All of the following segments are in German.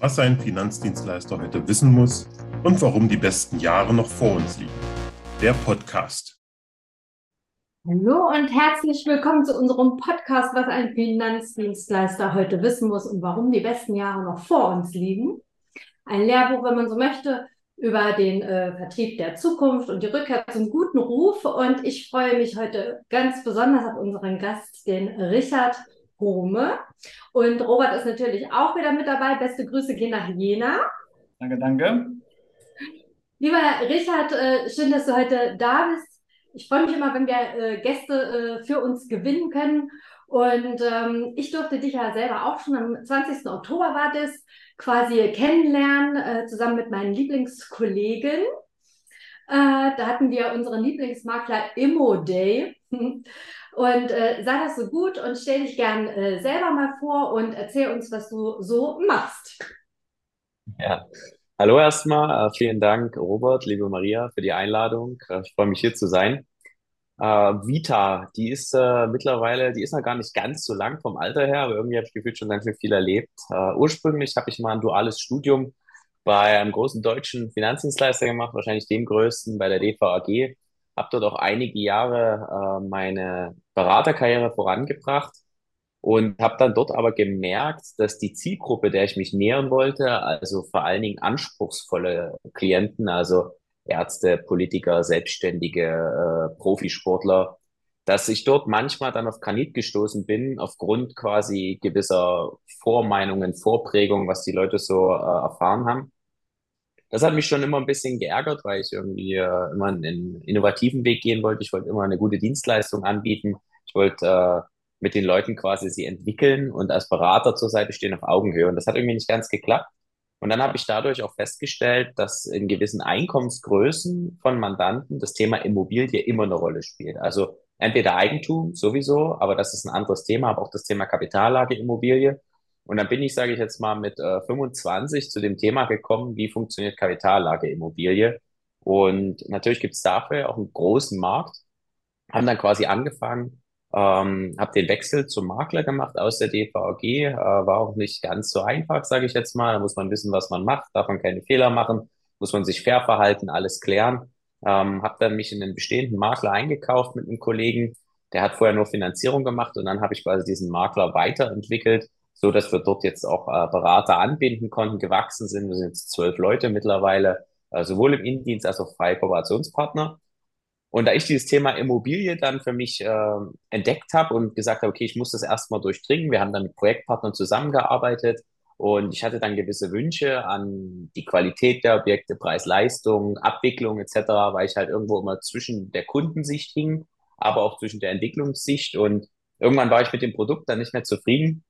was ein Finanzdienstleister heute wissen muss und warum die besten Jahre noch vor uns liegen. Der Podcast. Hallo und herzlich willkommen zu unserem Podcast, was ein Finanzdienstleister heute wissen muss und warum die besten Jahre noch vor uns liegen. Ein Lehrbuch, wenn man so möchte, über den äh, Vertrieb der Zukunft und die Rückkehr zum guten Ruf. Und ich freue mich heute ganz besonders auf unseren Gast, den Richard Home. Und Robert ist natürlich auch wieder mit dabei. Beste Grüße gehen nach Jena. Danke, danke. Lieber Richard, äh, schön, dass du heute da bist. Ich freue mich immer, wenn wir äh, Gäste äh, für uns gewinnen können. Und ähm, ich durfte dich ja selber auch schon am 20. Oktober war das quasi kennenlernen, zusammen mit meinen Lieblingskollegen. da hatten wir unseren Lieblingsmakler Immo Day. Und äh, sei das so gut und stell dich gern äh, selber mal vor und erzähl uns, was du so machst. Ja, hallo erstmal. Äh, vielen Dank, Robert, liebe Maria, für die Einladung. Äh, ich freue mich hier zu sein. Äh, Vita, die ist äh, mittlerweile, die ist noch gar nicht ganz so lang vom Alter her, aber irgendwie habe ich gefühlt schon ganz schön viel erlebt. Ursprünglich habe ich mal ein duales Studium bei einem großen deutschen Finanzdienstleister gemacht, wahrscheinlich dem größten bei der DVAG habe dort auch einige Jahre äh, meine Beraterkarriere vorangebracht und habe dann dort aber gemerkt, dass die Zielgruppe, der ich mich nähern wollte, also vor allen Dingen anspruchsvolle Klienten, also Ärzte, Politiker, Selbstständige, äh, Profisportler, dass ich dort manchmal dann auf Kanit gestoßen bin, aufgrund quasi gewisser Vormeinungen, Vorprägungen, was die Leute so äh, erfahren haben das hat mich schon immer ein bisschen geärgert, weil ich irgendwie äh, immer einen innovativen Weg gehen wollte. Ich wollte immer eine gute Dienstleistung anbieten. Wollte äh, mit den Leuten quasi sie entwickeln und als Berater zur Seite stehen auf Augenhöhe. Und das hat irgendwie nicht ganz geklappt. Und dann habe ich dadurch auch festgestellt, dass in gewissen Einkommensgrößen von Mandanten das Thema Immobilie immer eine Rolle spielt. Also entweder Eigentum sowieso, aber das ist ein anderes Thema, aber auch das Thema Kapitallage Immobilie. Und dann bin ich, sage ich jetzt mal, mit äh, 25 zu dem Thema gekommen, wie funktioniert Kapitallage Immobilie. Und natürlich gibt es dafür auch einen großen Markt. Haben dann quasi angefangen, ähm, habe den Wechsel zum Makler gemacht aus der DVG. Äh, war auch nicht ganz so einfach, sage ich jetzt mal. Da muss man wissen, was man macht, darf man keine Fehler machen, muss man sich fair verhalten, alles klären. Ähm, habe dann mich in den bestehenden Makler eingekauft mit einem Kollegen. Der hat vorher nur Finanzierung gemacht und dann habe ich quasi diesen Makler weiterentwickelt so dass wir dort jetzt auch äh, Berater anbinden konnten, gewachsen sind. Wir sind jetzt zwölf Leute mittlerweile, äh, sowohl im Innendienst als auch freie Kooperationspartner. Und da ich dieses Thema Immobilie dann für mich äh, entdeckt habe und gesagt habe, okay, ich muss das erstmal durchdringen. Wir haben dann mit Projektpartnern zusammengearbeitet und ich hatte dann gewisse Wünsche an die Qualität der Objekte, Preis-Leistung, Abwicklung etc., weil ich halt irgendwo immer zwischen der Kundensicht hing, aber auch zwischen der Entwicklungssicht. Und irgendwann war ich mit dem Produkt dann nicht mehr zufrieden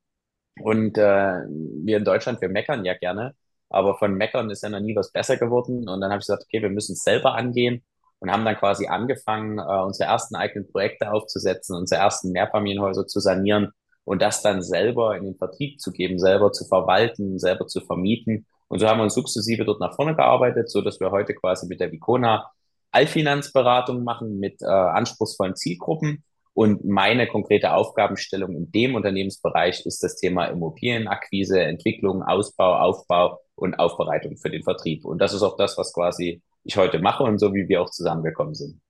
und äh, wir in Deutschland, wir meckern ja gerne, aber von meckern ist ja noch nie was besser geworden. Und dann habe ich gesagt, okay, wir müssen es selber angehen und haben dann quasi angefangen, äh, unsere ersten eigenen Projekte aufzusetzen, unsere ersten Mehrfamilienhäuser zu sanieren und das dann selber in den Vertrieb zu geben, selber zu verwalten, selber zu vermieten. Und so haben wir uns sukzessive dort nach vorne gearbeitet, so dass wir heute quasi mit der Vicona Allfinanzberatung machen mit äh, anspruchsvollen Zielgruppen und meine konkrete Aufgabenstellung in dem Unternehmensbereich ist das Thema Immobilienakquise, Entwicklung, Ausbau, Aufbau und Aufbereitung für den Vertrieb. Und das ist auch das, was quasi ich heute mache und so wie wir auch zusammengekommen sind.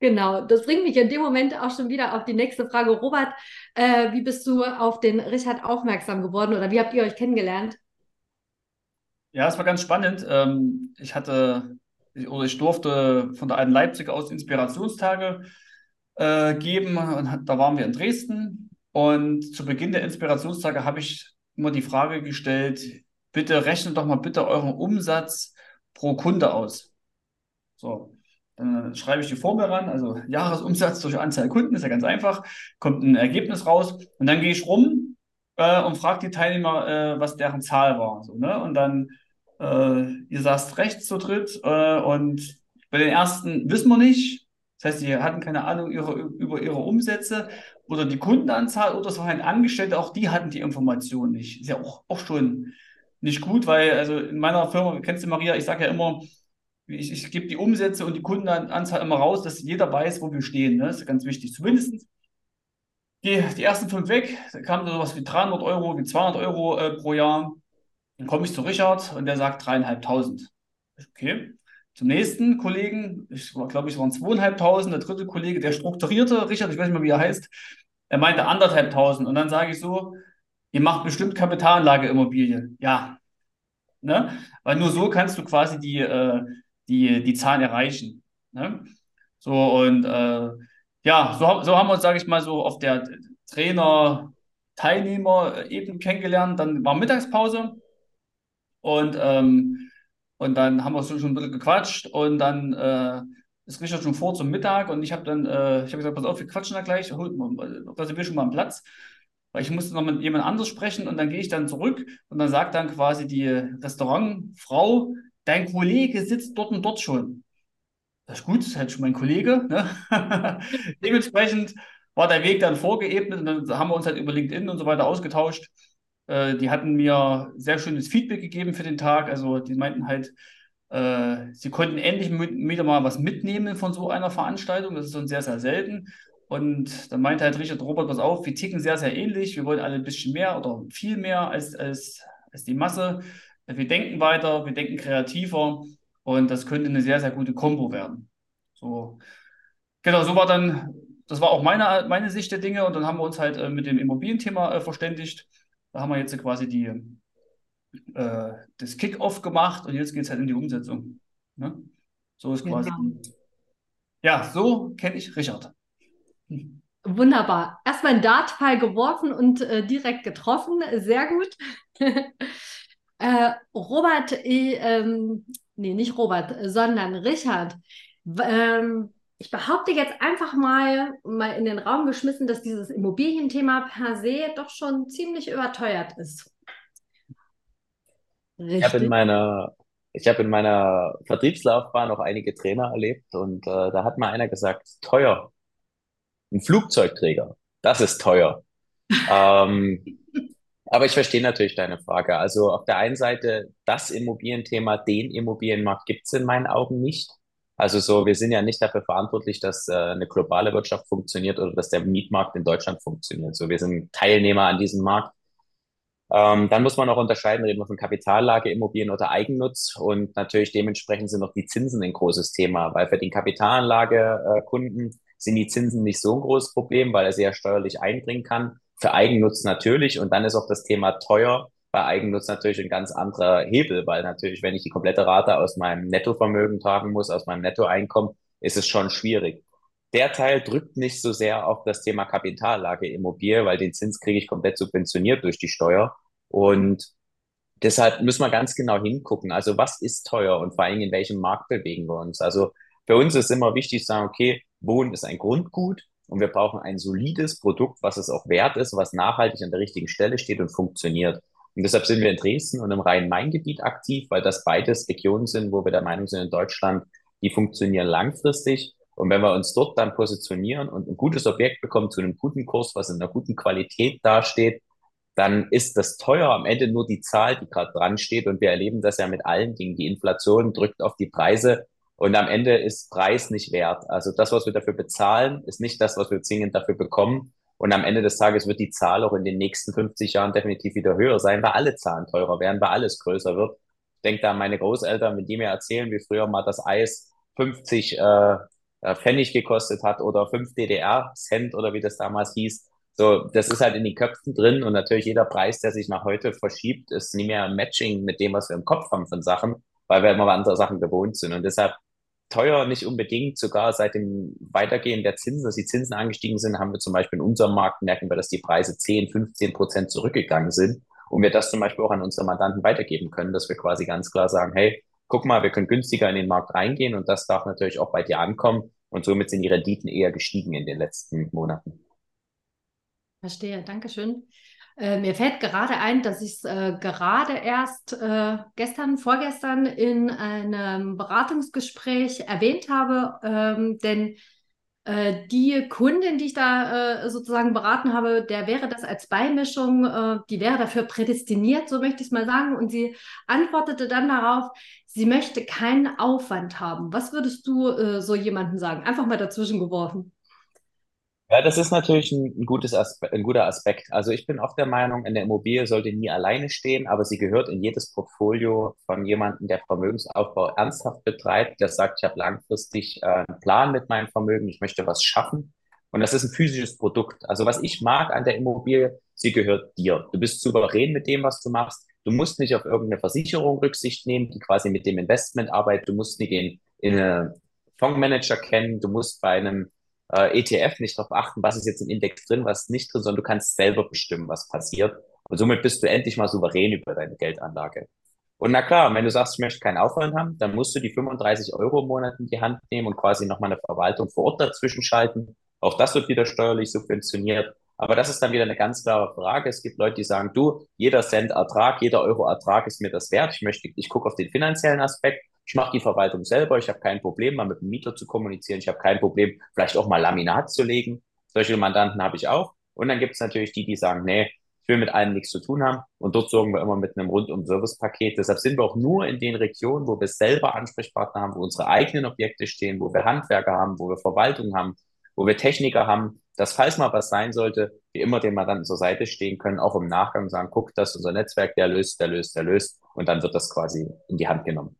Genau, das bringt mich in dem Moment auch schon wieder auf die nächste Frage. Robert, äh, wie bist du auf den Richard aufmerksam geworden oder wie habt ihr euch kennengelernt? Ja, es war ganz spannend. Ähm, ich hatte oder ich durfte von der alten Leipzig aus Inspirationstage äh, geben. Und da waren wir in Dresden. Und zu Beginn der Inspirationstage habe ich immer die Frage gestellt, bitte rechnet doch mal bitte euren Umsatz pro Kunde aus. So, dann schreibe ich die Formel ran, also Jahresumsatz durch Anzahl Kunden, ist ja ganz einfach, kommt ein Ergebnis raus und dann gehe ich rum äh, und frage die Teilnehmer, äh, was deren Zahl war. So, ne? Und dann, äh, ihr saßt rechts zu dritt äh, und bei den ersten wissen wir nicht, das heißt, sie hatten keine Ahnung ihre, über ihre Umsätze oder die Kundenanzahl oder es waren Angestellte, auch die hatten die Information nicht. Ist ja auch, auch schon nicht gut, weil also in meiner Firma, kennst du Maria, ich sage ja immer, ich, ich gebe die Umsätze und die Kundenanzahl immer raus, dass jeder weiß, wo wir stehen. Ne? Das ist ganz wichtig. Zumindest die, die ersten fünf weg, da kam so was wie 300 Euro, wie 200 Euro äh, pro Jahr. Dann komme ich zu Richard und der sagt dreieinhalbtausend. Okay. Zum nächsten Kollegen, ich glaube, es waren zweieinhalbtausend, der dritte Kollege, der strukturierte, Richard, ich weiß nicht mehr, wie er heißt, er meinte anderthalbtausend. Und dann sage ich so, ihr macht bestimmt Kapitalanlageimmobilie. Ja. Ne? Weil nur so kannst du quasi die, äh, die, die Zahlen erreichen. Ne? So, und äh, ja, so, so haben wir uns, sage ich mal, so auf der Trainer-Teilnehmer-Ebene kennengelernt. Dann war Mittagspause und, ähm, und dann haben wir schon ein bisschen gequatscht und dann äh, ist Richard schon vor zum Mittag und ich habe dann, äh, ich habe gesagt, pass auf, wir quatschen da gleich, holt reservier schon mal einen Platz. Weil ich musste noch mit jemand anders sprechen und dann gehe ich dann zurück und dann sagt dann quasi die Restaurantfrau, dein Kollege sitzt dort und dort schon. Das ist gut, das ist halt schon mein Kollege. Ne? Dementsprechend war der Weg dann vorgeebnet und dann haben wir uns halt über LinkedIn und so weiter ausgetauscht. Äh, die hatten mir sehr schönes Feedback gegeben für den Tag. Also die meinten halt, äh, sie konnten endlich wieder mal was mitnehmen von so einer Veranstaltung. Das ist dann sehr, sehr selten. Und dann meinte halt Richard Robert, pass auf, wir ticken sehr, sehr ähnlich. Wir wollen alle ein bisschen mehr oder viel mehr als, als, als die Masse. Wir denken weiter, wir denken kreativer. Und das könnte eine sehr, sehr gute Kombo werden. So, genau, so war dann, das war auch meine, meine Sicht der Dinge. Und dann haben wir uns halt äh, mit dem Immobilienthema äh, verständigt. Da haben wir jetzt quasi die, äh, das Kick-Off gemacht und jetzt geht es halt in die Umsetzung. Ne? So ist quasi. Genau. Ja, so kenne ich Richard. Wunderbar. Erstmal einen Dartpfeil geworfen und äh, direkt getroffen. Sehr gut. äh, Robert, äh, ähm, nee, nicht Robert, sondern Richard. Ähm, ich behaupte jetzt einfach mal, mal in den Raum geschmissen, dass dieses Immobilienthema per se doch schon ziemlich überteuert ist. Ich habe in meiner, ich habe in meiner Vertriebslaufbahn auch einige Trainer erlebt und äh, da hat mal einer gesagt, teuer. Ein Flugzeugträger, das ist teuer. ähm, aber ich verstehe natürlich deine Frage. Also auf der einen Seite, das Immobilienthema, den Immobilienmarkt gibt es in meinen Augen nicht. Also so, wir sind ja nicht dafür verantwortlich, dass äh, eine globale Wirtschaft funktioniert oder dass der Mietmarkt in Deutschland funktioniert. So, wir sind Teilnehmer an diesem Markt. Ähm, dann muss man auch unterscheiden, reden wir von Kapitallage, Immobilien oder Eigennutz. Und natürlich dementsprechend sind auch die Zinsen ein großes Thema, weil für den Kapitalanlagekunden äh, sind die Zinsen nicht so ein großes Problem, weil er sie ja steuerlich einbringen kann. Für Eigennutz natürlich. Und dann ist auch das Thema teuer bei Eigennutz natürlich ein ganz anderer Hebel, weil natürlich, wenn ich die komplette Rate aus meinem Nettovermögen tragen muss, aus meinem Nettoeinkommen, ist es schon schwierig. Der Teil drückt nicht so sehr auf das Thema Kapitallage Immobilie, weil den Zins kriege ich komplett subventioniert durch die Steuer. Und deshalb müssen wir ganz genau hingucken. Also was ist teuer und vor allem in welchem Markt bewegen wir uns? Also für uns ist immer wichtig zu sagen, okay, Wohnen ist ein Grundgut und wir brauchen ein solides Produkt, was es auch wert ist, was nachhaltig an der richtigen Stelle steht und funktioniert. Und deshalb sind wir in Dresden und im Rhein-Main-Gebiet aktiv, weil das beides Regionen sind, wo wir der Meinung sind, in Deutschland, die funktionieren langfristig. Und wenn wir uns dort dann positionieren und ein gutes Objekt bekommen zu einem guten Kurs, was in einer guten Qualität dasteht, dann ist das teuer am Ende nur die Zahl, die gerade dran steht. Und wir erleben das ja mit allen Dingen. Die Inflation drückt auf die Preise und am Ende ist Preis nicht wert. Also das, was wir dafür bezahlen, ist nicht das, was wir zwingend dafür bekommen. Und am Ende des Tages wird die Zahl auch in den nächsten 50 Jahren definitiv wieder höher sein, weil alle Zahlen teurer werden, weil alles größer wird. Ich denke da an meine Großeltern, wenn die mir erzählen, wie früher mal das Eis 50 äh, äh, Pfennig gekostet hat oder 5 DDR-Cent oder wie das damals hieß. So, das ist halt in den Köpfen drin und natürlich jeder Preis, der sich nach heute verschiebt, ist nie mehr ein Matching mit dem, was wir im Kopf haben von Sachen, weil wir immer andere Sachen gewohnt sind. Und deshalb teuer nicht unbedingt, sogar seit dem Weitergehen der Zinsen, dass die Zinsen angestiegen sind, haben wir zum Beispiel in unserem Markt, merken wir, dass die Preise 10, 15 Prozent zurückgegangen sind und wir das zum Beispiel auch an unsere Mandanten weitergeben können, dass wir quasi ganz klar sagen, hey, guck mal, wir können günstiger in den Markt reingehen und das darf natürlich auch bei dir ankommen und somit sind die Renditen eher gestiegen in den letzten Monaten. Verstehe, Dankeschön. Äh, mir fällt gerade ein, dass ich es äh, gerade erst äh, gestern, vorgestern in einem Beratungsgespräch erwähnt habe, ähm, denn äh, die Kundin, die ich da äh, sozusagen beraten habe, der wäre das als Beimischung, äh, die wäre dafür prädestiniert, so möchte ich es mal sagen. Und sie antwortete dann darauf, sie möchte keinen Aufwand haben. Was würdest du so jemandem sagen? Einfach mal dazwischen geworfen. Ja, das ist natürlich ein, gutes Aspe ein guter Aspekt. Also ich bin auch der Meinung, eine Immobilie sollte nie alleine stehen, aber sie gehört in jedes Portfolio von jemandem, der Vermögensaufbau ernsthaft betreibt, der sagt, ich habe langfristig äh, einen Plan mit meinem Vermögen, ich möchte was schaffen. Und das ist ein physisches Produkt. Also was ich mag an der Immobilie, sie gehört dir. Du bist souverän mit dem, was du machst. Du musst nicht auf irgendeine Versicherung Rücksicht nehmen, die quasi mit dem Investment arbeitet. Du musst nicht in, in eine Fondsmanager kennen. Du musst bei einem äh, ETF nicht darauf achten, was ist jetzt im Index drin, was nicht drin, sondern du kannst selber bestimmen, was passiert. Und somit bist du endlich mal souverän über deine Geldanlage. Und na klar, wenn du sagst, ich möchte keinen Aufwand haben, dann musst du die 35 Euro im Monat in die Hand nehmen und quasi nochmal eine Verwaltung vor Ort dazwischen schalten. Auch das wird wieder steuerlich subventioniert. Aber das ist dann wieder eine ganz klare Frage. Es gibt Leute, die sagen, du, jeder Cent Ertrag, jeder Euro Ertrag ist mir das wert. Ich möchte, ich gucke auf den finanziellen Aspekt. Ich mache die Verwaltung selber. Ich habe kein Problem, mal mit dem Mieter zu kommunizieren. Ich habe kein Problem, vielleicht auch mal Laminat zu legen. Solche Mandanten habe ich auch. Und dann gibt es natürlich die, die sagen, nee, ich will mit allem nichts zu tun haben. Und dort sorgen wir immer mit einem Rundum-Service-Paket. Deshalb sind wir auch nur in den Regionen, wo wir selber Ansprechpartner haben, wo unsere eigenen Objekte stehen, wo wir Handwerker haben, wo wir Verwaltung haben, wo wir Techniker haben, dass falls mal was sein sollte, wir immer dem Mandanten zur Seite stehen können, auch im Nachgang sagen, guck, das ist unser Netzwerk, der löst, der löst, der löst. Und dann wird das quasi in die Hand genommen.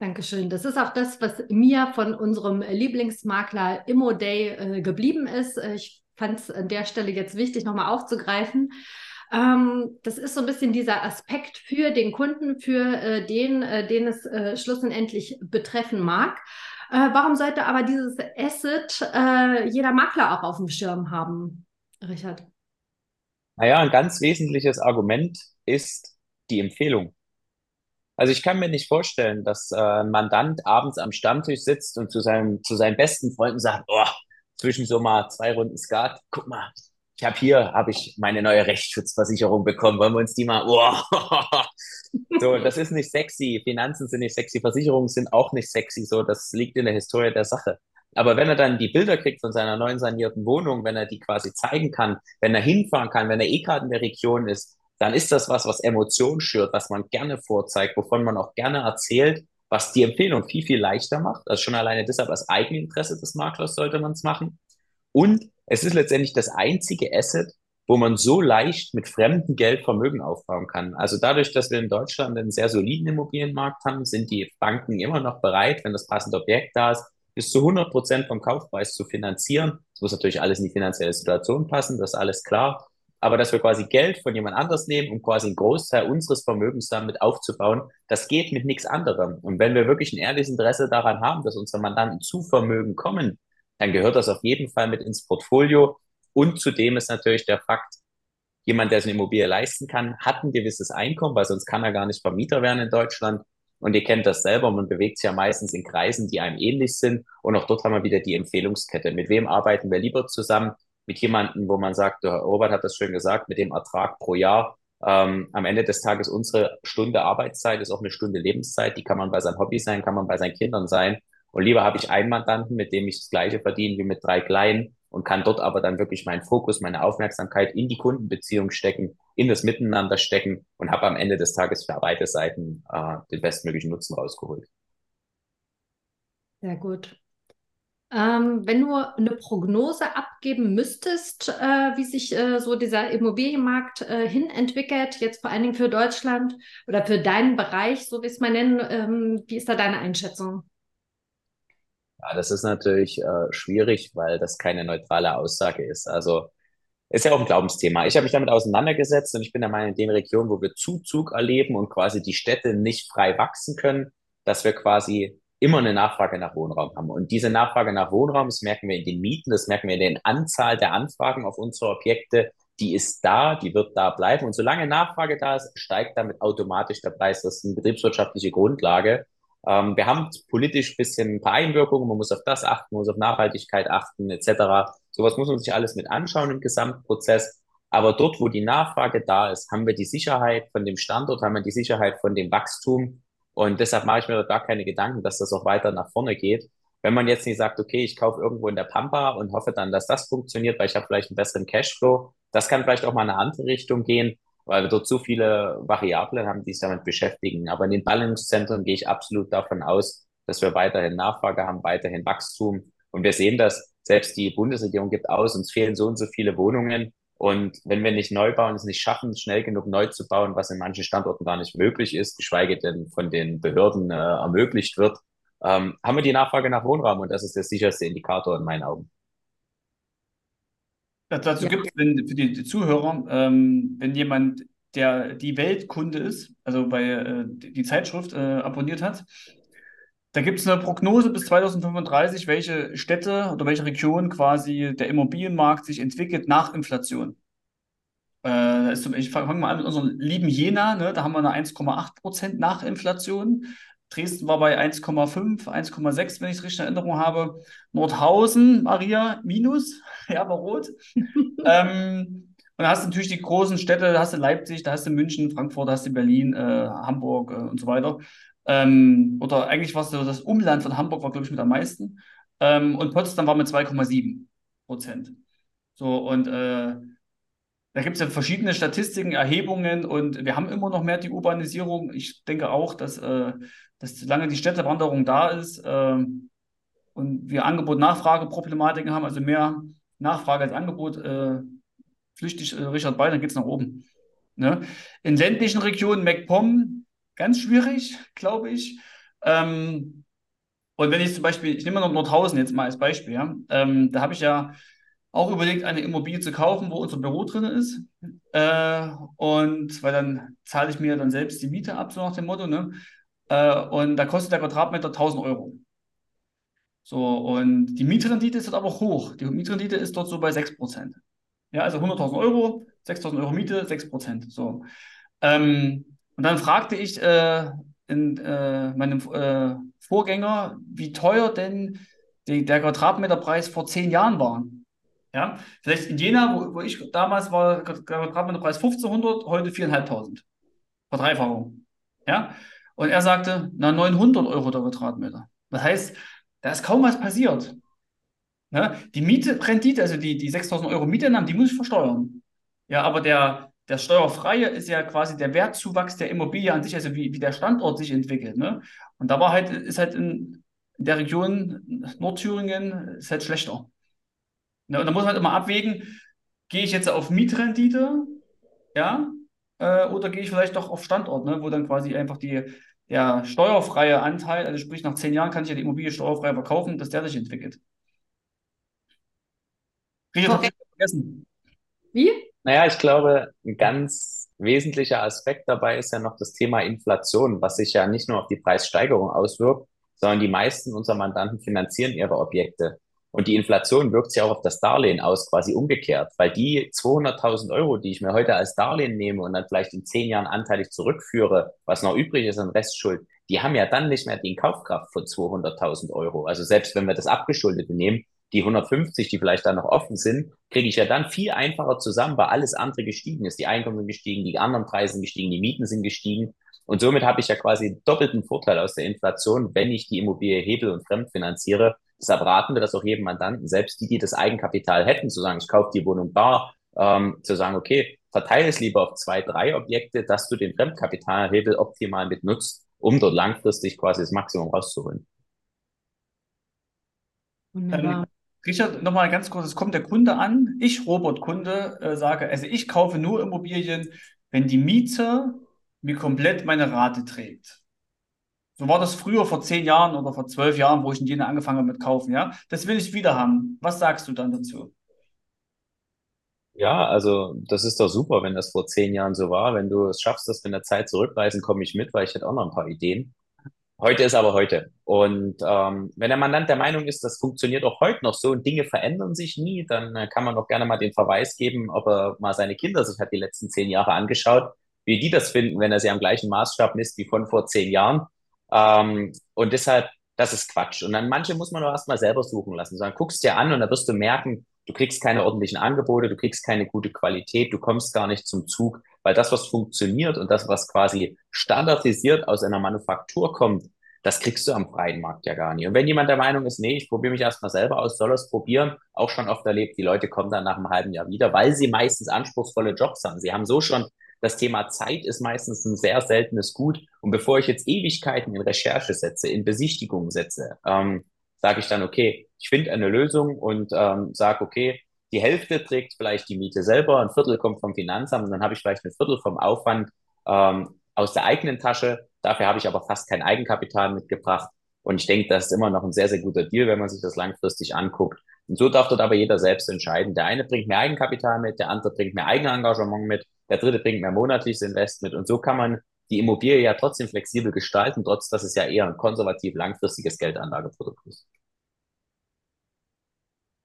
Dankeschön. Das ist auch das, was mir von unserem Lieblingsmakler Immo Day äh, geblieben ist. Äh, ich fand es an der Stelle jetzt wichtig, nochmal aufzugreifen. Ähm, das ist so ein bisschen dieser Aspekt für den Kunden, für äh, den, äh, den es schlussendlich betreffen mag. Äh, warum sollte aber dieses Asset jeder Makler auch auf dem Schirm haben, Richard? Naja, ein ganz wesentliches Argument ist die Empfehlung. Also ich kann mir nicht vorstellen, dass äh, ein Mandant abends am Stammtisch sitzt und zu seinem, zu seinen besten Freunden sagt, oh, zwischen so mal zwei Runden Skat, guck mal, ich habe hier, habe ich meine neue Rechtsschutzversicherung bekommen, wollen wir uns die mal, oh. so, das ist nicht sexy, Finanzen sind nicht sexy, Versicherungen sind auch nicht sexy, so, das liegt in der Historie der Sache. Aber wenn er dann die Bilder kriegt von seiner neuen sanierten Wohnung, wenn er die quasi zeigen kann, wenn er hinfahren kann, wenn er eh gerade in der Region ist, dann ist das was, was Emotionen schürt, was man gerne vorzeigt, wovon man auch gerne erzählt, was die Empfehlung viel, viel leichter macht. Also schon alleine deshalb als Eigeninteresse des Maklers sollte man es machen. Und es ist letztendlich das einzige Asset, wo man so leicht mit fremdem Geld Vermögen aufbauen kann. Also dadurch, dass wir in Deutschland einen sehr soliden Immobilienmarkt haben, sind die Banken immer noch bereit, wenn das passende Objekt da ist, bis zu 100 Prozent vom Kaufpreis zu finanzieren. Das muss natürlich alles in die finanzielle Situation passen, das ist alles klar aber dass wir quasi Geld von jemand anders nehmen, um quasi einen Großteil unseres Vermögens damit aufzubauen, das geht mit nichts anderem. Und wenn wir wirklich ein ehrliches Interesse daran haben, dass unsere Mandanten zu Vermögen kommen, dann gehört das auf jeden Fall mit ins Portfolio. Und zudem ist natürlich der Fakt, jemand, der sich eine Immobilie leisten kann, hat ein gewisses Einkommen, weil sonst kann er gar nicht Vermieter werden in Deutschland. Und ihr kennt das selber, man bewegt sich ja meistens in Kreisen, die einem ähnlich sind. Und auch dort haben wir wieder die Empfehlungskette. Mit wem arbeiten wir lieber zusammen? mit jemandem, wo man sagt, Robert hat das schön gesagt, mit dem Ertrag pro Jahr. Ähm, am Ende des Tages unsere Stunde Arbeitszeit ist auch eine Stunde Lebenszeit. Die kann man bei seinem Hobby sein, kann man bei seinen Kindern sein. Und lieber habe ich einen Mandanten, mit dem ich das Gleiche verdiene wie mit drei kleinen und kann dort aber dann wirklich meinen Fokus, meine Aufmerksamkeit in die Kundenbeziehung stecken, in das Miteinander stecken und habe am Ende des Tages für beide Seiten äh, den bestmöglichen Nutzen rausgeholt. Sehr gut. Ähm, wenn du eine Prognose abgeben müsstest, äh, wie sich äh, so dieser Immobilienmarkt äh, hin entwickelt, jetzt vor allen Dingen für Deutschland oder für deinen Bereich, so wie es mal nennen, ähm, wie ist da deine Einschätzung? Ja, das ist natürlich äh, schwierig, weil das keine neutrale Aussage ist. Also ist ja auch ein Glaubensthema. Ich habe mich damit auseinandergesetzt und ich bin der Meinung, in den Regionen, wo wir Zuzug erleben und quasi die Städte nicht frei wachsen können, dass wir quasi immer eine Nachfrage nach Wohnraum haben. Und diese Nachfrage nach Wohnraum, das merken wir in den Mieten, das merken wir in der Anzahl der Anfragen auf unsere Objekte, die ist da, die wird da bleiben. Und solange Nachfrage da ist, steigt damit automatisch der Preis. Das ist eine betriebswirtschaftliche Grundlage. Ähm, wir haben politisch bisschen ein paar Einwirkungen. Man muss auf das achten, man muss auf Nachhaltigkeit achten, etc. Sowas muss man sich alles mit anschauen im Gesamtprozess. Aber dort, wo die Nachfrage da ist, haben wir die Sicherheit von dem Standort, haben wir die Sicherheit von dem Wachstum und deshalb mache ich mir gar keine Gedanken, dass das auch weiter nach vorne geht. Wenn man jetzt nicht sagt, okay, ich kaufe irgendwo in der Pampa und hoffe dann, dass das funktioniert, weil ich habe vielleicht einen besseren Cashflow, das kann vielleicht auch mal in eine andere Richtung gehen, weil wir dort so viele Variablen haben, die sich damit beschäftigen. Aber in den Ballungszentren gehe ich absolut davon aus, dass wir weiterhin Nachfrage haben, weiterhin Wachstum. Und wir sehen das, selbst die Bundesregierung gibt aus, uns fehlen so und so viele Wohnungen. Und wenn wir nicht neu bauen, es nicht schaffen, schnell genug neu zu bauen, was in manchen Standorten gar nicht möglich ist, geschweige denn von den Behörden äh, ermöglicht wird, ähm, haben wir die Nachfrage nach Wohnraum und das ist der sicherste Indikator in meinen Augen. Dazu ja. gibt es für die, Zuhörer, ähm, wenn jemand, der die Weltkunde ist, also bei äh, die Zeitschrift äh, abonniert hat, da gibt es eine Prognose bis 2035, welche Städte oder welche Region quasi der Immobilienmarkt sich entwickelt nach Inflation. Äh, ich fange mal an mit unserem lieben Jena, ne? da haben wir eine 1,8 Prozent nach Inflation. Dresden war bei 1,5, 1,6, wenn ich es richtig in Erinnerung habe. Nordhausen, Maria, minus, ja, war rot. ähm, und da hast du natürlich die großen Städte, da hast du Leipzig, da hast du München, Frankfurt, da hast du Berlin, äh, Hamburg äh, und so weiter. Ähm, oder eigentlich war es so, das Umland von Hamburg war, glaube ich, mit am meisten. Ähm, und Potsdam war mit 2,7 Prozent. So, und äh, da gibt es ja verschiedene Statistiken, Erhebungen und wir haben immer noch mehr die Urbanisierung. Ich denke auch, dass, äh, dass solange die Städtewanderung da ist äh, und wir Angebot-Nachfrage-Problematiken haben, also mehr Nachfrage als Angebot, äh, flüchtig äh, Richard bei, dann geht es nach oben. Ne? In ländlichen Regionen, MacPom, ganz schwierig, glaube ich. Ähm, und wenn ich zum Beispiel, ich nehme mal Nordhausen jetzt mal als Beispiel, ja, ähm, da habe ich ja auch überlegt, eine Immobilie zu kaufen, wo unser Büro drin ist. Äh, und weil dann zahle ich mir dann selbst die Miete ab, so nach dem Motto. Ne? Äh, und da kostet der Quadratmeter 1000 Euro. So, und die Mietrendite ist dort aber hoch. Die Mietrendite ist dort so bei 6%. Ja, also 100.000 Euro, 6.000 Euro Miete, 6%. So. Ähm, und dann fragte ich äh, in, äh, meinem äh, Vorgänger, wie teuer denn die, der Quadratmeterpreis vor zehn Jahren war. Ja, vielleicht in Jena, wo, wo ich damals war, Quadratmeterpreis 1500, heute 4.500. Verdreifachung. Ja, und er sagte, na 900 Euro der Quadratmeter. Das heißt, da ist kaum was passiert. Ja, die Miete, Rendite, also die, die 6000 Euro Mieteinnahmen, die muss ich versteuern. Ja, aber der, der Steuerfreie ist ja quasi der Wertzuwachs der Immobilie an sich, also wie, wie der Standort sich entwickelt. Ne? Und da war halt, ist halt in, in der Region Nordthüringen ist halt schlechter. Ne? Und da muss man halt immer abwägen, gehe ich jetzt auf Mietrendite, ja, äh, oder gehe ich vielleicht doch auf Standort, ne? wo dann quasi einfach die, der steuerfreie Anteil, also sprich nach zehn Jahren kann ich ja die Immobilie steuerfrei verkaufen, dass der sich entwickelt. Richard, okay. vergessen. Wie? Naja, ich glaube, ein ganz wesentlicher Aspekt dabei ist ja noch das Thema Inflation, was sich ja nicht nur auf die Preissteigerung auswirkt, sondern die meisten unserer Mandanten finanzieren ihre Objekte. Und die Inflation wirkt sich auch auf das Darlehen aus, quasi umgekehrt, weil die 200.000 Euro, die ich mir heute als Darlehen nehme und dann vielleicht in zehn Jahren anteilig zurückführe, was noch übrig ist an Restschuld, die haben ja dann nicht mehr die Kaufkraft von 200.000 Euro. Also selbst wenn wir das Abgeschuldete nehmen, die 150, die vielleicht dann noch offen sind, kriege ich ja dann viel einfacher zusammen, weil alles andere gestiegen ist. Die Einkommen gestiegen, die anderen Preise sind gestiegen, die Mieten sind gestiegen. Und somit habe ich ja quasi doppelten Vorteil aus der Inflation, wenn ich die Immobilie hebel und fremdfinanziere. Deshalb raten wir das auch jedem Mandanten, selbst die, die das Eigenkapital hätten, zu sagen, ich kaufe die Wohnung bar, ähm, zu sagen, okay, verteile es lieber auf zwei, drei Objekte, dass du den Fremdkapitalhebel optimal mit nutzt, um dort langfristig quasi das Maximum rauszuholen. Wunderbar. Richard, nochmal ganz kurz, es kommt der Kunde an. Ich, Robert Kunde, äh, sage, also ich kaufe nur Immobilien, wenn die Miete mir komplett meine Rate trägt. So war das früher vor zehn Jahren oder vor zwölf Jahren, wo ich in Jena angefangen habe mit Kaufen. Ja, das will ich wieder haben. Was sagst du dann dazu? Ja, also das ist doch super, wenn das vor zehn Jahren so war. Wenn du es schaffst, dass wir in der Zeit zurückreisen, komme ich mit, weil ich hätte auch noch ein paar Ideen. Heute ist aber heute. Und ähm, wenn der Mandant der Meinung ist, das funktioniert auch heute noch so und Dinge verändern sich nie, dann äh, kann man doch gerne mal den Verweis geben, ob er mal seine Kinder sich hat die letzten zehn Jahre angeschaut, wie die das finden, wenn er sie am gleichen Maßstab misst wie von vor zehn Jahren. Ähm, und deshalb, das ist Quatsch. Und dann manche muss man doch erstmal selber suchen lassen. Sondern guckst dir an und dann wirst du merken, du kriegst keine ordentlichen Angebote, du kriegst keine gute Qualität, du kommst gar nicht zum Zug, weil das, was funktioniert und das, was quasi standardisiert aus einer Manufaktur kommt, das kriegst du am freien Markt ja gar nicht. Und wenn jemand der Meinung ist, nee, ich probiere mich erstmal selber aus, soll es probieren, auch schon oft erlebt, die Leute kommen dann nach einem halben Jahr wieder, weil sie meistens anspruchsvolle Jobs haben. Sie haben so schon das Thema Zeit ist meistens ein sehr seltenes Gut. Und bevor ich jetzt Ewigkeiten in Recherche setze, in Besichtigungen setze, ähm, sage ich dann, okay, ich finde eine Lösung und ähm, sage, okay, die Hälfte trägt vielleicht die Miete selber, ein Viertel kommt vom Finanzamt und dann habe ich vielleicht ein Viertel vom Aufwand ähm, aus der eigenen Tasche. Dafür habe ich aber fast kein Eigenkapital mitgebracht. Und ich denke, das ist immer noch ein sehr, sehr guter Deal, wenn man sich das langfristig anguckt. Und so darf dort aber jeder selbst entscheiden. Der eine bringt mehr Eigenkapital mit, der andere bringt mehr Eigenengagement mit, der dritte bringt mehr monatliches Invest mit. Und so kann man die Immobilie ja trotzdem flexibel gestalten, trotz dass es ja eher ein konservativ langfristiges Geldanlageprodukt ist.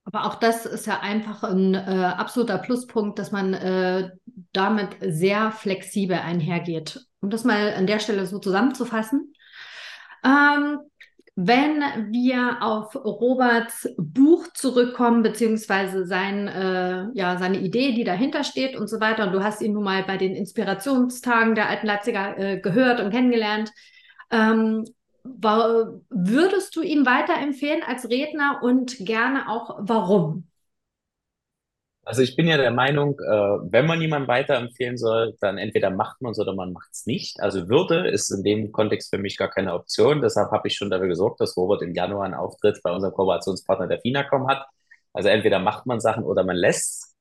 Aber auch das ist ja einfach ein äh, absoluter Pluspunkt, dass man äh, damit sehr flexibel einhergeht. Um das mal an der Stelle so zusammenzufassen. Ähm, wenn wir auf Roberts Buch zurückkommen, beziehungsweise sein, äh, ja, seine Idee, die dahinter steht und so weiter, und du hast ihn nun mal bei den Inspirationstagen der Alten Leipziger äh, gehört und kennengelernt, ähm, würdest du ihn weiterempfehlen als Redner und gerne auch warum? Also ich bin ja der Meinung, äh, wenn man jemanden weiterempfehlen soll, dann entweder macht man es oder man macht es nicht. Also Würde ist in dem Kontext für mich gar keine Option. Deshalb habe ich schon dafür gesorgt, dass Robert im Januar einen Auftritt bei unserem Kooperationspartner der FINACOM hat. Also entweder macht man Sachen oder man lässt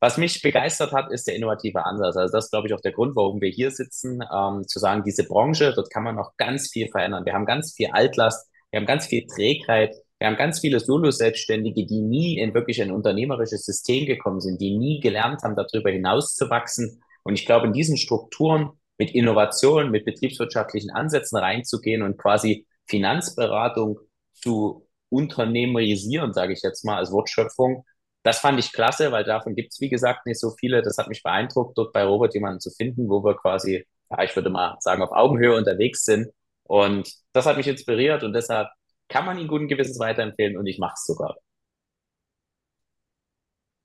was mich begeistert hat, ist der innovative Ansatz. Also das ist, glaube ich, auch der Grund, warum wir hier sitzen, ähm, zu sagen, diese Branche, dort kann man noch ganz viel verändern. Wir haben ganz viel Altlast, wir haben ganz viel Trägheit, wir haben ganz viele Solo-Selbstständige, die nie in wirklich ein unternehmerisches System gekommen sind, die nie gelernt haben, darüber hinaus zu wachsen. Und ich glaube, in diesen Strukturen mit Innovation, mit betriebswirtschaftlichen Ansätzen reinzugehen und quasi Finanzberatung zu unternehmerisieren, sage ich jetzt mal als Wortschöpfung, das fand ich klasse, weil davon gibt es, wie gesagt, nicht so viele. Das hat mich beeindruckt, dort bei Robert jemanden zu finden, wo wir quasi, ja, ich würde mal sagen, auf Augenhöhe unterwegs sind. Und das hat mich inspiriert und deshalb kann man ihn guten Gewissens weiterempfehlen und ich mache es sogar.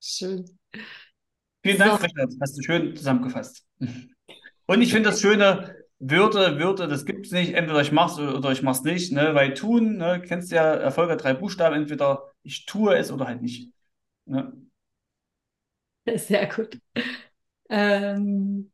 Schön. Vielen Dank, so. Richard. Hast du schön zusammengefasst. Und ich finde das Schöne, Würde, Würde, das gibt es nicht. Entweder ich mache es oder ich mache es nicht. Ne? Weil tun, ne? kennst du ja, Erfolg hat drei Buchstaben. Entweder ich tue es oder halt nicht. Ja. Sehr gut. Ähm,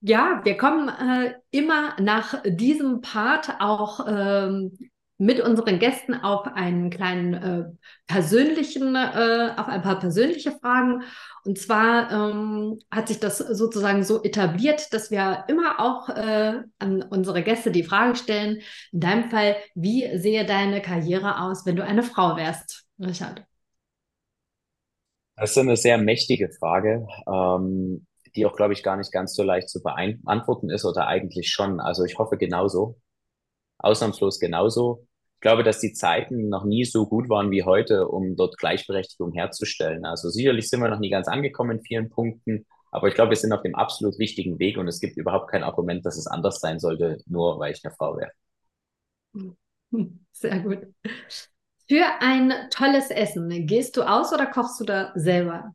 ja, wir kommen äh, immer nach diesem Part auch ähm, mit unseren Gästen auf einen kleinen äh, persönlichen, äh, auf ein paar persönliche Fragen. Und zwar ähm, hat sich das sozusagen so etabliert, dass wir immer auch äh, an unsere Gäste die Frage stellen, in deinem Fall, wie sehe deine Karriere aus, wenn du eine Frau wärst, Richard? Das ist eine sehr mächtige Frage, ähm, die auch, glaube ich, gar nicht ganz so leicht zu beantworten ist oder eigentlich schon. Also ich hoffe genauso, ausnahmslos genauso. Ich glaube, dass die Zeiten noch nie so gut waren wie heute, um dort Gleichberechtigung herzustellen. Also sicherlich sind wir noch nie ganz angekommen in vielen Punkten, aber ich glaube, wir sind auf dem absolut richtigen Weg und es gibt überhaupt kein Argument, dass es anders sein sollte, nur weil ich eine Frau wäre. Sehr gut. Für ein tolles Essen, gehst du aus oder kochst du da selber?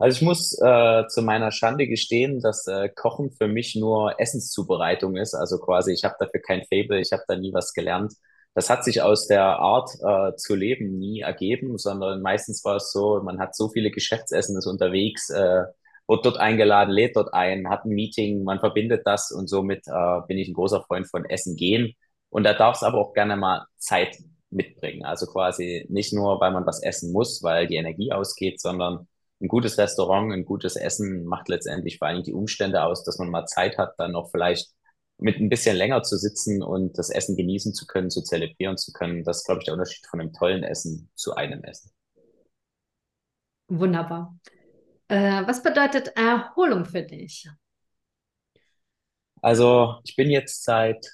Also ich muss äh, zu meiner Schande gestehen, dass äh, Kochen für mich nur Essenszubereitung ist. Also quasi, ich habe dafür kein Faible, ich habe da nie was gelernt. Das hat sich aus der Art äh, zu leben nie ergeben, sondern meistens war es so, man hat so viele Geschäftsessen ist unterwegs, äh, wird dort eingeladen, lädt dort ein, hat ein Meeting, man verbindet das und somit äh, bin ich ein großer Freund von Essen gehen. Und da darf es aber auch gerne mal Zeit mitbringen. Also quasi nicht nur, weil man was essen muss, weil die Energie ausgeht, sondern ein gutes Restaurant, ein gutes Essen macht letztendlich vor allem die Umstände aus, dass man mal Zeit hat, dann noch vielleicht mit ein bisschen länger zu sitzen und das Essen genießen zu können, zu zelebrieren zu können. Das ist, glaube ich, der Unterschied von einem tollen Essen zu einem Essen. Wunderbar. Äh, was bedeutet Erholung für dich? Also ich bin jetzt seit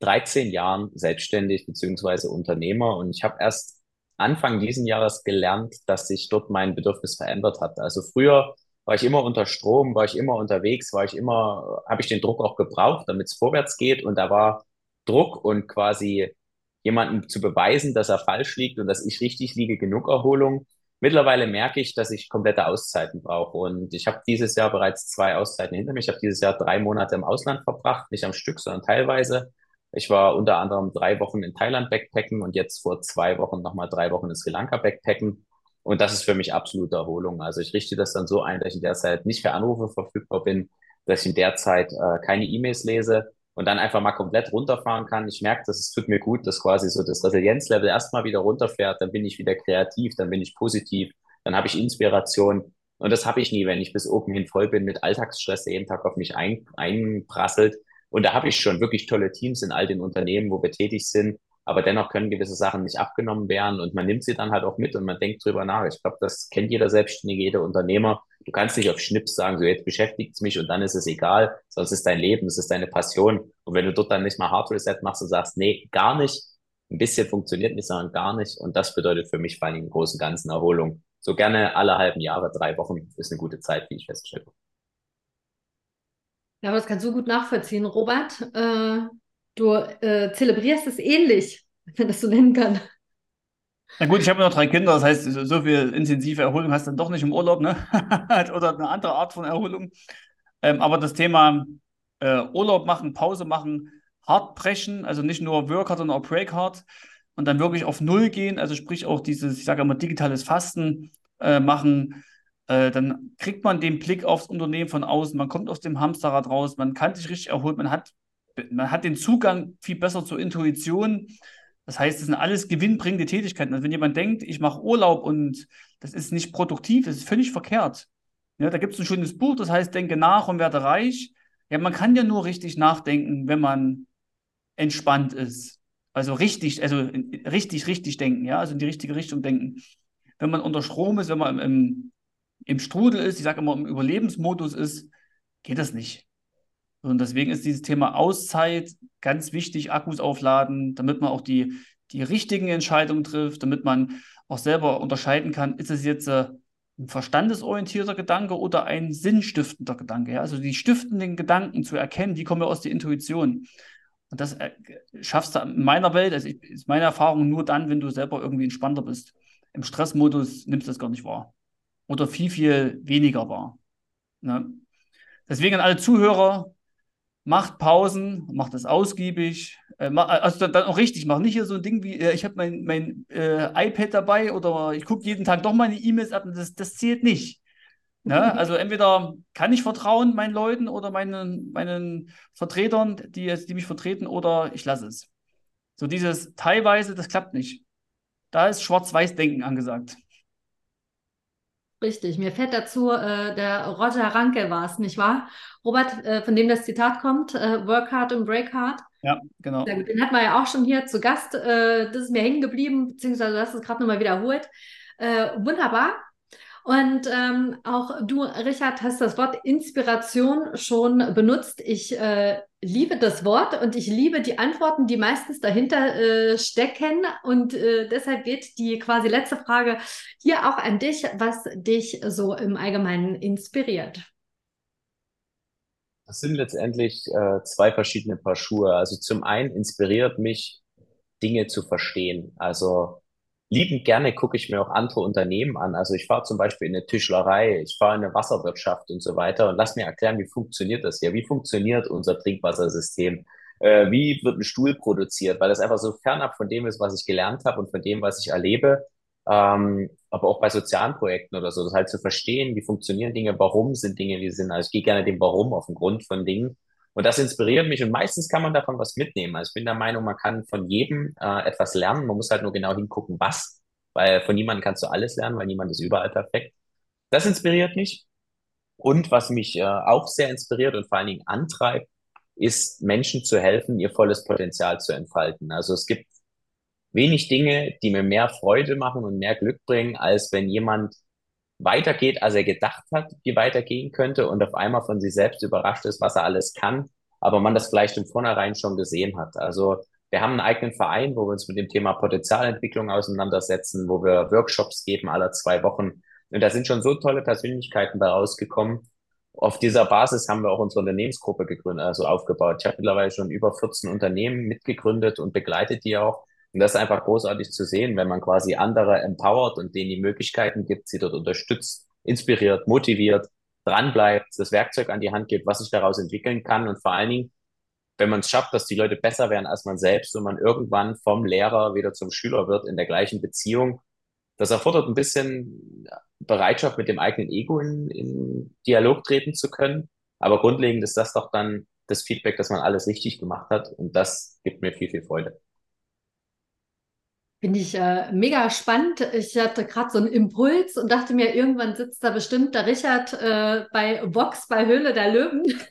13 Jahren selbstständig beziehungsweise Unternehmer und ich habe erst Anfang diesen Jahres gelernt, dass sich dort mein Bedürfnis verändert hat. Also früher war ich immer unter Strom, war ich immer unterwegs, war ich immer, habe ich den Druck auch gebraucht, damit es vorwärts geht und da war Druck und quasi jemandem zu beweisen, dass er falsch liegt und dass ich richtig liege, genug Erholung. Mittlerweile merke ich, dass ich komplette Auszeiten brauche und ich habe dieses Jahr bereits zwei Auszeiten hinter mir. Ich habe dieses Jahr drei Monate im Ausland verbracht, nicht am Stück, sondern teilweise ich war unter anderem drei Wochen in Thailand Backpacken und jetzt vor zwei Wochen nochmal drei Wochen in Sri Lanka Backpacken. Und das ist für mich absolute Erholung. Also ich richte das dann so ein, dass ich in der Zeit nicht für Anrufe verfügbar bin, dass ich in der Zeit äh, keine E-Mails lese und dann einfach mal komplett runterfahren kann. Ich merke, dass es tut mir gut, dass quasi so das Resilienzlevel erstmal wieder runterfährt, dann bin ich wieder kreativ, dann bin ich positiv, dann habe ich Inspiration. Und das habe ich nie, wenn ich bis oben hin voll bin mit Alltagsstress, der jeden Tag auf mich ein, einprasselt. Und da habe ich schon wirklich tolle Teams in all den Unternehmen, wo wir tätig sind. Aber dennoch können gewisse Sachen nicht abgenommen werden und man nimmt sie dann halt auch mit und man denkt drüber nach. Ich glaube, das kennt jeder Selbstständige, jeder Unternehmer. Du kannst nicht auf Schnips sagen, so jetzt beschäftigt es mich und dann ist es egal, sonst ist dein Leben, es ist deine Passion. Und wenn du dort dann nicht mal Hard Reset machst und sagst, nee, gar nicht, ein bisschen funktioniert nicht, sondern gar nicht. Und das bedeutet für mich vor allem im großen Ganzen Erholung. So gerne alle halben Jahre, drei Wochen ist eine gute Zeit, wie ich feststelle. Ja, aber das kannst du gut nachvollziehen, Robert. Äh, du äh, zelebrierst es ähnlich, wenn das so nennen kann. Na gut, ich habe noch drei Kinder, das heißt, so viel intensive Erholung hast du dann doch nicht im Urlaub, ne? Oder eine andere Art von Erholung. Ähm, aber das Thema äh, Urlaub machen, Pause machen, hart brechen, also nicht nur Work hard, sondern auch Break hard und dann wirklich auf Null gehen, also sprich auch dieses, ich sage immer, digitales Fasten äh, machen, äh, dann kriegt man den Blick aufs Unternehmen von außen, man kommt aus dem Hamsterrad raus, man kann sich richtig erholen, man hat, man hat den Zugang viel besser zur Intuition, das heißt, das sind alles gewinnbringende Tätigkeiten. Also wenn jemand denkt, ich mache Urlaub und das ist nicht produktiv, das ist völlig verkehrt. Ja, da gibt es ein schönes Buch, das heißt, denke nach und werde reich. Ja, man kann ja nur richtig nachdenken, wenn man entspannt ist. Also richtig, also richtig, richtig denken, ja, also in die richtige Richtung denken. Wenn man unter Strom ist, wenn man im, im Strudel ist, ich sage immer im Überlebensmodus ist, geht das nicht. Und deswegen ist dieses Thema Auszeit ganz wichtig, Akkus aufladen, damit man auch die, die richtigen Entscheidungen trifft, damit man auch selber unterscheiden kann, ist es jetzt äh, ein verstandesorientierter Gedanke oder ein sinnstiftender Gedanke. Ja? Also die stiftenden Gedanken zu erkennen, die kommen ja aus der Intuition. Und das äh, schaffst du in meiner Welt, also ist meine Erfahrung nur dann, wenn du selber irgendwie entspannter bist. Im Stressmodus nimmst du das gar nicht wahr. Oder viel, viel weniger wahr. Ne? Deswegen an alle Zuhörer, macht Pausen, macht das ausgiebig, äh, also dann, dann, auch richtig machen. Nicht hier so ein Ding wie, äh, ich habe mein, mein äh, iPad dabei oder ich gucke jeden Tag doch meine E-Mails ab. Das, das zählt nicht. Ne? Also entweder kann ich vertrauen meinen Leuten oder meinen, meinen Vertretern, die, die mich vertreten, oder ich lasse es. So dieses teilweise, das klappt nicht. Da ist Schwarz-Weiß-Denken angesagt. Richtig, mir fällt dazu, äh, der Roger Ranke war es, nicht wahr? Robert, äh, von dem das Zitat kommt, äh, Work hard und break hard. Ja, genau. Den hatten wir ja auch schon hier zu Gast. Äh, das ist mir hängen geblieben, beziehungsweise du hast es gerade nochmal wiederholt. Äh, wunderbar. Und ähm, auch du, Richard, hast das Wort Inspiration schon benutzt. Ich äh, liebe das Wort und ich liebe die Antworten, die meistens dahinter äh, stecken. Und äh, deshalb geht die quasi letzte Frage hier auch an dich, was dich so im Allgemeinen inspiriert. Das sind letztendlich äh, zwei verschiedene Paar Schuhe. Also zum einen inspiriert mich, Dinge zu verstehen. Also liebend gerne gucke ich mir auch andere Unternehmen an. Also ich fahre zum Beispiel in eine Tischlerei, ich fahre in eine Wasserwirtschaft und so weiter und lass mir erklären, wie funktioniert das hier? Wie funktioniert unser Trinkwassersystem? Äh, wie wird ein Stuhl produziert? Weil das einfach so fernab von dem ist, was ich gelernt habe und von dem, was ich erlebe. Ähm, aber auch bei sozialen Projekten oder so, das halt zu verstehen, wie funktionieren Dinge, warum sind Dinge, wie sind. Also ich gehe gerne dem Warum auf den Grund von Dingen und das inspiriert mich und meistens kann man davon was mitnehmen. Also ich bin der Meinung, man kann von jedem äh, etwas lernen. Man muss halt nur genau hingucken, was. Weil von niemandem kannst du alles lernen, weil niemand ist überall perfekt. Das inspiriert mich. Und was mich äh, auch sehr inspiriert und vor allen Dingen antreibt, ist Menschen zu helfen, ihr volles Potenzial zu entfalten. Also es gibt wenig Dinge, die mir mehr Freude machen und mehr Glück bringen, als wenn jemand weitergeht, als er gedacht hat, wie weitergehen könnte und auf einmal von sich selbst überrascht ist, was er alles kann, aber man das vielleicht im Vornherein schon gesehen hat. Also wir haben einen eigenen Verein, wo wir uns mit dem Thema Potenzialentwicklung auseinandersetzen, wo wir Workshops geben alle zwei Wochen. Und da sind schon so tolle Persönlichkeiten bei rausgekommen. Auf dieser Basis haben wir auch unsere Unternehmensgruppe gegründet, also aufgebaut. Ich habe mittlerweile schon über 14 Unternehmen mitgegründet und begleitet die auch. Und das ist einfach großartig zu sehen, wenn man quasi andere empowert und denen die Möglichkeiten gibt, sie dort unterstützt, inspiriert, motiviert, dranbleibt, das Werkzeug an die Hand gibt, was sich daraus entwickeln kann und vor allen Dingen, wenn man es schafft, dass die Leute besser werden als man selbst und man irgendwann vom Lehrer wieder zum Schüler wird in der gleichen Beziehung, das erfordert ein bisschen Bereitschaft, mit dem eigenen Ego in, in Dialog treten zu können. Aber grundlegend ist das doch dann das Feedback, dass man alles richtig gemacht hat. Und das gibt mir viel, viel Freude. Finde ich äh, mega spannend. Ich hatte gerade so einen Impuls und dachte mir, irgendwann sitzt da bestimmt der Richard äh, bei Vox, bei Höhle der Löwen.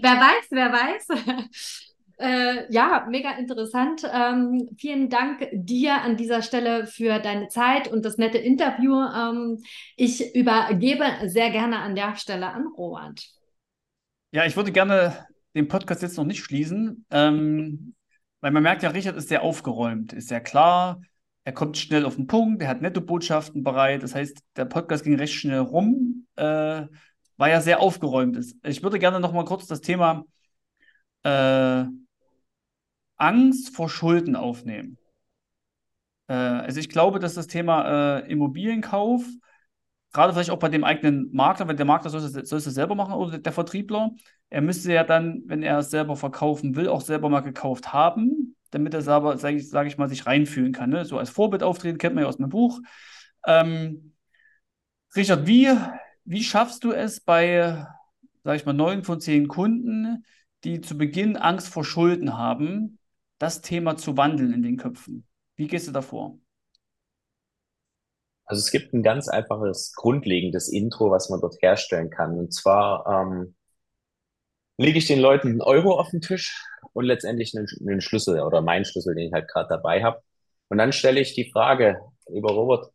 wer weiß, wer weiß. Äh, ja, mega interessant. Ähm, vielen Dank dir an dieser Stelle für deine Zeit und das nette Interview. Ähm, ich übergebe sehr gerne an der Stelle an Robert. Ja, ich würde gerne den Podcast jetzt noch nicht schließen. Ähm, weil man merkt ja, Richard ist sehr aufgeräumt, ist sehr klar, er kommt schnell auf den Punkt, er hat nette Botschaften bereit. Das heißt, der Podcast ging recht schnell rum, äh, weil er sehr aufgeräumt ist. Ich würde gerne noch mal kurz das Thema äh, Angst vor Schulden aufnehmen. Äh, also ich glaube, dass das Thema äh, Immobilienkauf, gerade vielleicht auch bei dem eigenen Makler, wenn der Makler soll es, soll es selber machen oder der Vertriebler, er müsste ja dann, wenn er es selber verkaufen will, auch selber mal gekauft haben, damit er selber, sage ich, sag ich mal, sich reinfühlen kann. Ne? So als Vorbild auftreten, kennt man ja aus meinem Buch. Ähm, Richard, wie, wie schaffst du es bei, sage ich mal, neun von zehn Kunden, die zu Beginn Angst vor Schulden haben, das Thema zu wandeln in den Köpfen? Wie gehst du davor? Also es gibt ein ganz einfaches, grundlegendes Intro, was man dort herstellen kann. Und zwar ähm, lege ich den Leuten einen Euro auf den Tisch und letztendlich einen, einen Schlüssel oder meinen Schlüssel, den ich halt gerade dabei habe. Und dann stelle ich die Frage, lieber Robert,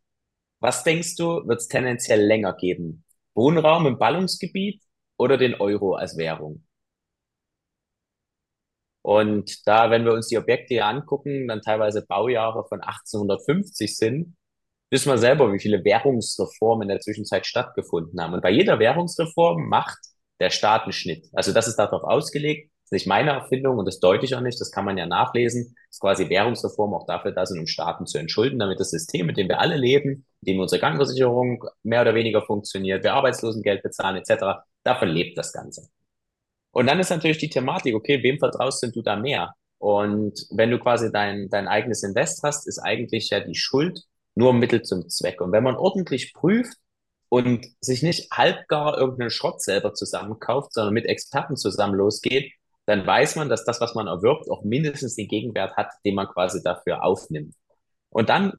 was denkst du, wird es tendenziell länger geben? Wohnraum im Ballungsgebiet oder den Euro als Währung? Und da, wenn wir uns die Objekte hier angucken, dann teilweise Baujahre von 1850 sind, wissen wir selber, wie viele Währungsreformen in der Zwischenzeit stattgefunden haben. Und bei jeder Währungsreform macht der Staatenschnitt. Also das ist darauf ausgelegt. Das ist nicht meine Erfindung und das deute ich auch nicht. Das kann man ja nachlesen. Das ist quasi Währungsreform auch dafür da sind, um Staaten zu entschulden, damit das System, mit dem wir alle leben, in dem unsere Krankenversicherung mehr oder weniger funktioniert, wir Arbeitslosengeld bezahlen etc., davon lebt das Ganze. Und dann ist natürlich die Thematik, okay, wem vertraust du da mehr? Und wenn du quasi dein, dein eigenes Invest hast, ist eigentlich ja die Schuld nur Mittel zum Zweck. Und wenn man ordentlich prüft, und sich nicht halbgar irgendeinen Schrott selber zusammenkauft, sondern mit Experten zusammen losgeht, dann weiß man, dass das, was man erwirbt, auch mindestens den Gegenwert hat, den man quasi dafür aufnimmt. Und dann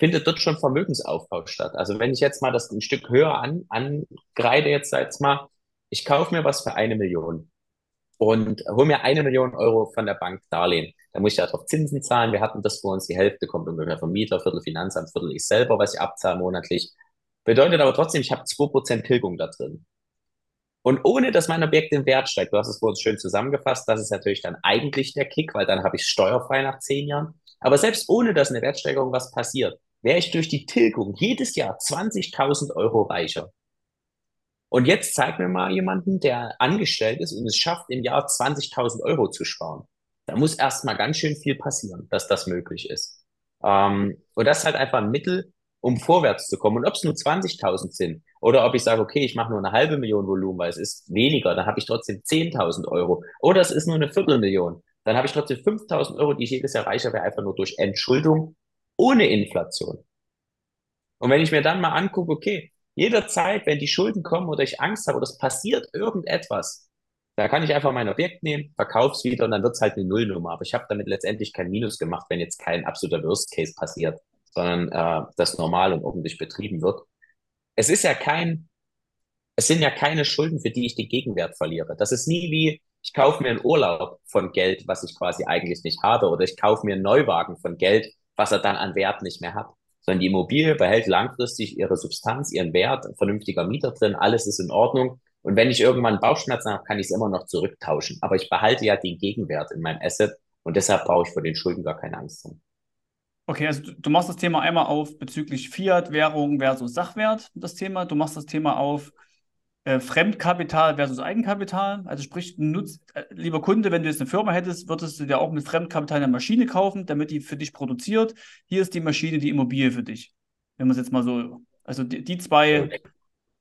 findet dort schon Vermögensaufbau statt. Also wenn ich jetzt mal das ein Stück höher an, angreide, jetzt jetzt mal, ich kaufe mir was für eine Million und hole mir eine Million Euro von der Bank Darlehen. Da muss ich ja drauf Zinsen zahlen. Wir hatten das vor uns, die Hälfte kommt ungefähr vom Mieter, Viertel Finanzamt, Viertel ich selber, was ich abzahle monatlich. Bedeutet aber trotzdem, ich habe 2% Tilgung da drin. Und ohne dass mein Objekt im Wert steigt, du hast es vorhin schön zusammengefasst, das ist natürlich dann eigentlich der Kick, weil dann habe ich steuerfrei nach zehn Jahren. Aber selbst ohne dass eine Wertsteigerung was passiert, wäre ich durch die Tilgung jedes Jahr 20.000 Euro reicher. Und jetzt zeig mir mal jemanden, der angestellt ist und es schafft, im Jahr 20.000 Euro zu sparen. Da muss erst mal ganz schön viel passieren, dass das möglich ist. Ähm, und das ist halt einfach ein Mittel, um vorwärts zu kommen. Und ob es nur 20.000 sind oder ob ich sage, okay, ich mache nur eine halbe Million Volumen, weil es ist weniger, dann habe ich trotzdem 10.000 Euro. Oder es ist nur eine Viertelmillion, dann habe ich trotzdem 5.000 Euro, die ich jedes Jahr reicher wäre, einfach nur durch Entschuldung ohne Inflation. Und wenn ich mir dann mal angucke, okay, jederzeit, wenn die Schulden kommen oder ich Angst habe oder es passiert irgendetwas, da kann ich einfach mein Objekt nehmen, verkaufe es wieder und dann wird es halt eine Nullnummer. Aber ich habe damit letztendlich kein Minus gemacht, wenn jetzt kein absoluter Worst Case passiert sondern äh, das normal und ordentlich betrieben wird. Es ist ja kein, es sind ja keine Schulden, für die ich den Gegenwert verliere. Das ist nie wie, ich kaufe mir einen Urlaub von Geld, was ich quasi eigentlich nicht habe, oder ich kaufe mir einen Neuwagen von Geld, was er dann an Wert nicht mehr hat. Sondern die Immobilie behält langfristig ihre Substanz, ihren Wert, vernünftiger Mieter drin, alles ist in Ordnung. Und wenn ich irgendwann Bauchschmerzen habe, kann ich es immer noch zurücktauschen. Aber ich behalte ja den Gegenwert in meinem Asset und deshalb brauche ich vor den Schulden gar keine Angst haben. Okay, also du, machst das Thema einmal auf bezüglich Fiat-Währung versus Sachwert, das Thema. Du machst das Thema auf äh, Fremdkapital versus Eigenkapital. Also sprich, nutzt, äh, lieber Kunde, wenn du jetzt eine Firma hättest, würdest du dir auch mit Fremdkapital eine Maschine kaufen, damit die für dich produziert. Hier ist die Maschine, die Immobilie für dich. Wenn man es jetzt mal so, also die, die zwei,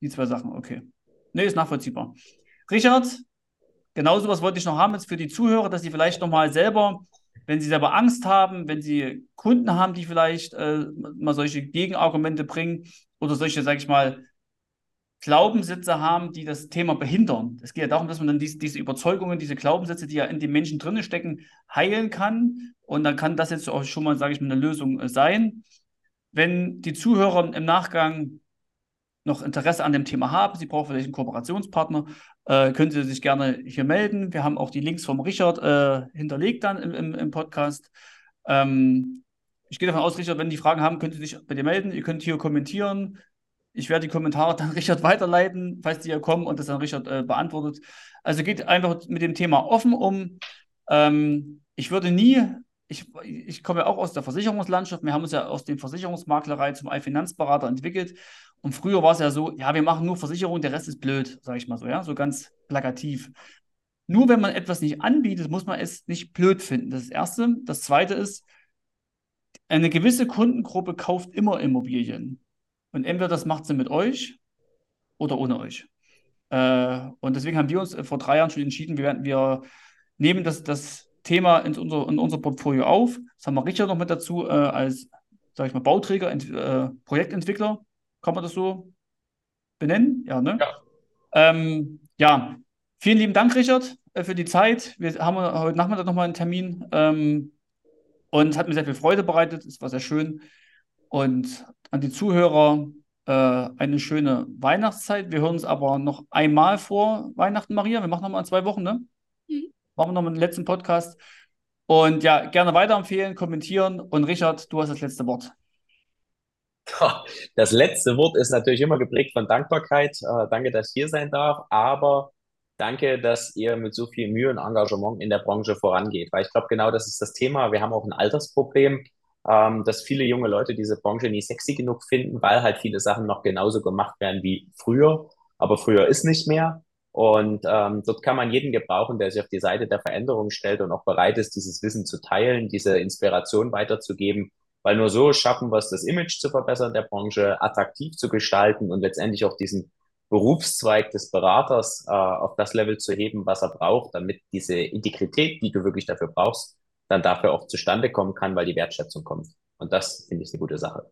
die zwei Sachen, okay. Nee, ist nachvollziehbar. Richard, genauso was wollte ich noch haben jetzt für die Zuhörer, dass sie vielleicht nochmal selber wenn Sie selber Angst haben, wenn Sie Kunden haben, die vielleicht äh, mal solche Gegenargumente bringen oder solche, sage ich mal, Glaubenssätze haben, die das Thema behindern. Es geht ja darum, dass man dann diese, diese Überzeugungen, diese Glaubenssätze, die ja in den Menschen drinnen stecken, heilen kann. Und dann kann das jetzt auch schon mal, sage ich mal, eine Lösung äh, sein. Wenn die Zuhörer im Nachgang noch Interesse an dem Thema haben, Sie brauchen vielleicht einen Kooperationspartner, äh, können Sie sich gerne hier melden. Wir haben auch die Links vom Richard äh, hinterlegt dann im, im, im Podcast. Ähm, ich gehe davon aus, Richard, wenn die Fragen haben, könnt ihr sich bei dir melden. Ihr könnt hier kommentieren. Ich werde die Kommentare dann Richard weiterleiten, falls die hier kommen und das dann Richard äh, beantwortet. Also geht einfach mit dem Thema offen um. Ähm, ich würde nie, ich, ich komme ja auch aus der Versicherungslandschaft, wir haben uns ja aus der Versicherungsmaklerei zum Finanzberater entwickelt. Und früher war es ja so, ja, wir machen nur Versicherung, der Rest ist blöd, sage ich mal so, ja, so ganz plakativ. Nur wenn man etwas nicht anbietet, muss man es nicht blöd finden. Das ist das Erste. Das Zweite ist, eine gewisse Kundengruppe kauft immer Immobilien. Und entweder das macht sie mit euch oder ohne euch. Äh, und deswegen haben wir uns vor drei Jahren schon entschieden, wir, werden, wir nehmen das, das Thema in unser, in unser Portfolio auf. Das haben wir Richard noch mit dazu äh, als, sage ich mal, Bauträger, Ent, äh, Projektentwickler. Kann man das so benennen? Ja, ne? Ja. Ähm, ja. Vielen lieben Dank, Richard, äh, für die Zeit. Wir haben heute Nachmittag nochmal einen Termin. Ähm, und es hat mir sehr viel Freude bereitet. Es war sehr schön. Und an die Zuhörer äh, eine schöne Weihnachtszeit. Wir hören uns aber noch einmal vor Weihnachten, Maria. Wir machen nochmal in zwei Wochen, ne? Mhm. Machen wir nochmal den letzten Podcast. Und ja, gerne weiterempfehlen, kommentieren. Und Richard, du hast das letzte Wort. Das letzte Wort ist natürlich immer geprägt von Dankbarkeit. Äh, danke, dass ich hier sein darf. Aber Danke, dass ihr mit so viel Mühe und Engagement in der Branche vorangeht, weil ich glaube, genau das ist das Thema. Wir haben auch ein Altersproblem, ähm, dass viele junge Leute diese Branche nie sexy genug finden, weil halt viele Sachen noch genauso gemacht werden wie früher. Aber früher ist nicht mehr. Und ähm, dort kann man jeden gebrauchen, der sich auf die Seite der Veränderung stellt und auch bereit ist, dieses Wissen zu teilen, diese Inspiration weiterzugeben, weil nur so schaffen wir es, das Image zu verbessern der Branche, attraktiv zu gestalten und letztendlich auch diesen Berufszweig des Beraters äh, auf das Level zu heben, was er braucht, damit diese Integrität, die du wirklich dafür brauchst, dann dafür auch zustande kommen kann, weil die Wertschätzung kommt. Und das finde ich eine gute Sache.